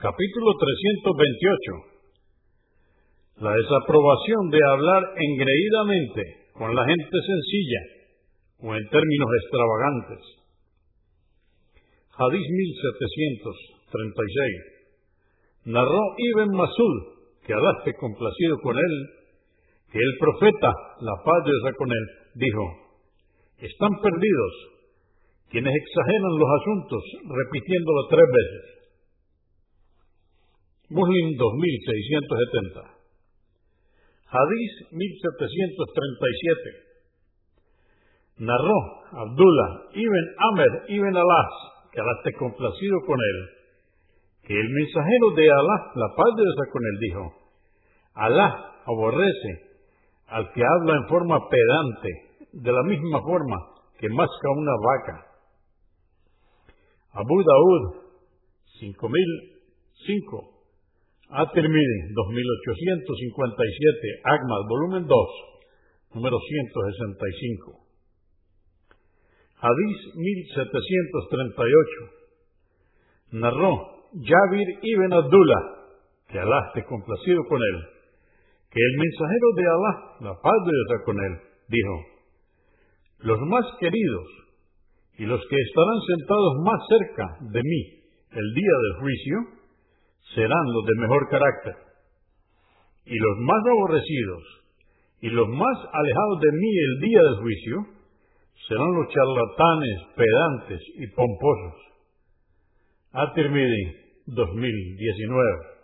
Capítulo 328. La desaprobación de hablar engreídamente con la gente sencilla o en términos extravagantes. Hadís 1736. Narró Ibn Masud, que Alá complacido con él, que el profeta, la paz de con él, dijo, están perdidos quienes exageran los asuntos repitiéndolo tres veces. Muslim 2670. Hadís 1737. Narró Abdullah ibn Amr ibn Alas, que Alá esté complacido con él, que el mensajero de Alá, la paz de Dios con él, dijo, Alá aborrece al que habla en forma pedante, de la misma forma que masca una vaca. Abu Daud 5005 At-Tirmidhi, 2857, Ahmad, volumen 2, número 165. Hadís 1738. Narró Jabir ibn Abdullah, que Alá esté complacido con él, que el mensajero de Alá, la paz de Dios con él, dijo, los más queridos y los que estarán sentados más cerca de mí el día del juicio, serán los de mejor carácter. Y los más aborrecidos y los más alejados de mí el día del juicio serán los charlatanes, pedantes y pomposos. At-Tirmidhi 2019